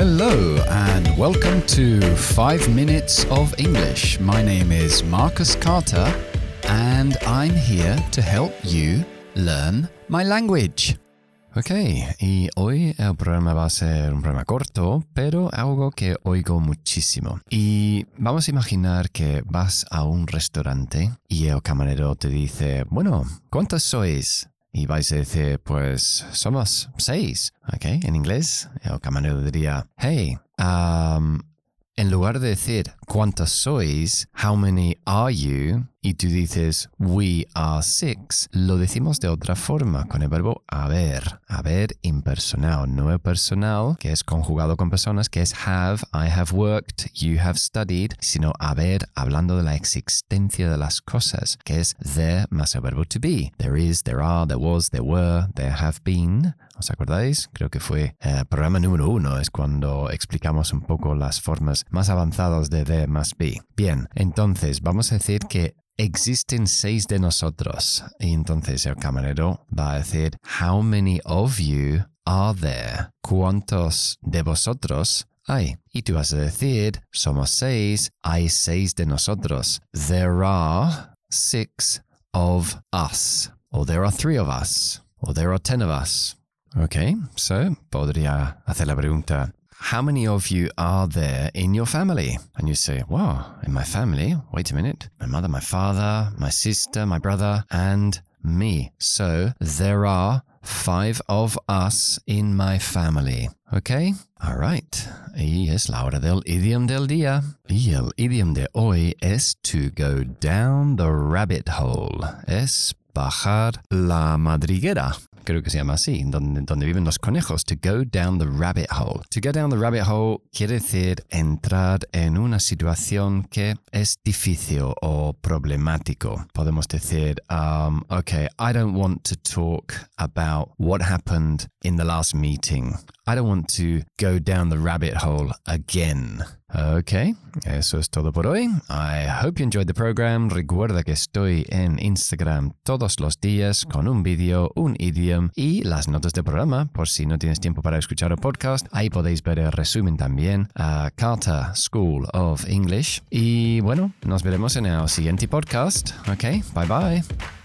Hello, and welcome to 5 Minutes of English. My name is Marcus Carter, and I'm here to help you learn my language. Ok, y hoy el programa va a ser un programa corto, pero algo que oigo muchísimo. Y vamos a imaginar que vas a un restaurante y el camarero te dice, bueno, ¿cuántos sois? Y vais a decir, pues somos seis, ¿ok? En inglés, el camarero diría, hey, um, en lugar de decir cuántos sois, how many are you, y tú dices we are six, lo decimos de otra forma con el verbo haber, haber impersonal, no personal, que es conjugado con personas, que es have, I have worked, you have studied, sino haber hablando de la existencia de las cosas, que es there más el verbo to be. There is, there are, there was, there were, there have been. ¿Os acordáis? Creo que fue el eh, programa número uno, es cuando explicamos un poco las formas más avanzadas de there must be. Bien, entonces vamos a decir que existen seis de nosotros. Y entonces el camarero va a decir, How many of you are there? ¿Cuántos de vosotros hay? Y tú vas a decir, somos seis, hay seis de nosotros. There are six of us. Or there are three of us. Or there are ten of us. Ok, so podría hacer la pregunta, how many of you are there in your family? And you say, wow, in my family? Wait a minute. My mother, my father, my sister, my brother, and me. So there are five of us in my family. Okay? Alright. Y es la hora del idiom del día. Y el idiom de hoy es to go down the rabbit hole. Es bajar la madriguera. Creo que se llama así, donde, donde viven los conejos, to go down the rabbit hole. To go down the rabbit hole quiere decir entrar en una situación que es difícil o problemático. Podemos decir, um, okay, I don't want to talk about what happened in the last meeting. I don't want to go down the rabbit hole again. Ok, eso es todo por hoy. I hope you enjoyed the program. Recuerda que estoy en Instagram todos los días con un vídeo, un idioma y las notas del programa. Por si no tienes tiempo para escuchar el podcast, ahí podéis ver el resumen también a Carter School of English. Y bueno, nos veremos en el siguiente podcast. Ok, bye bye.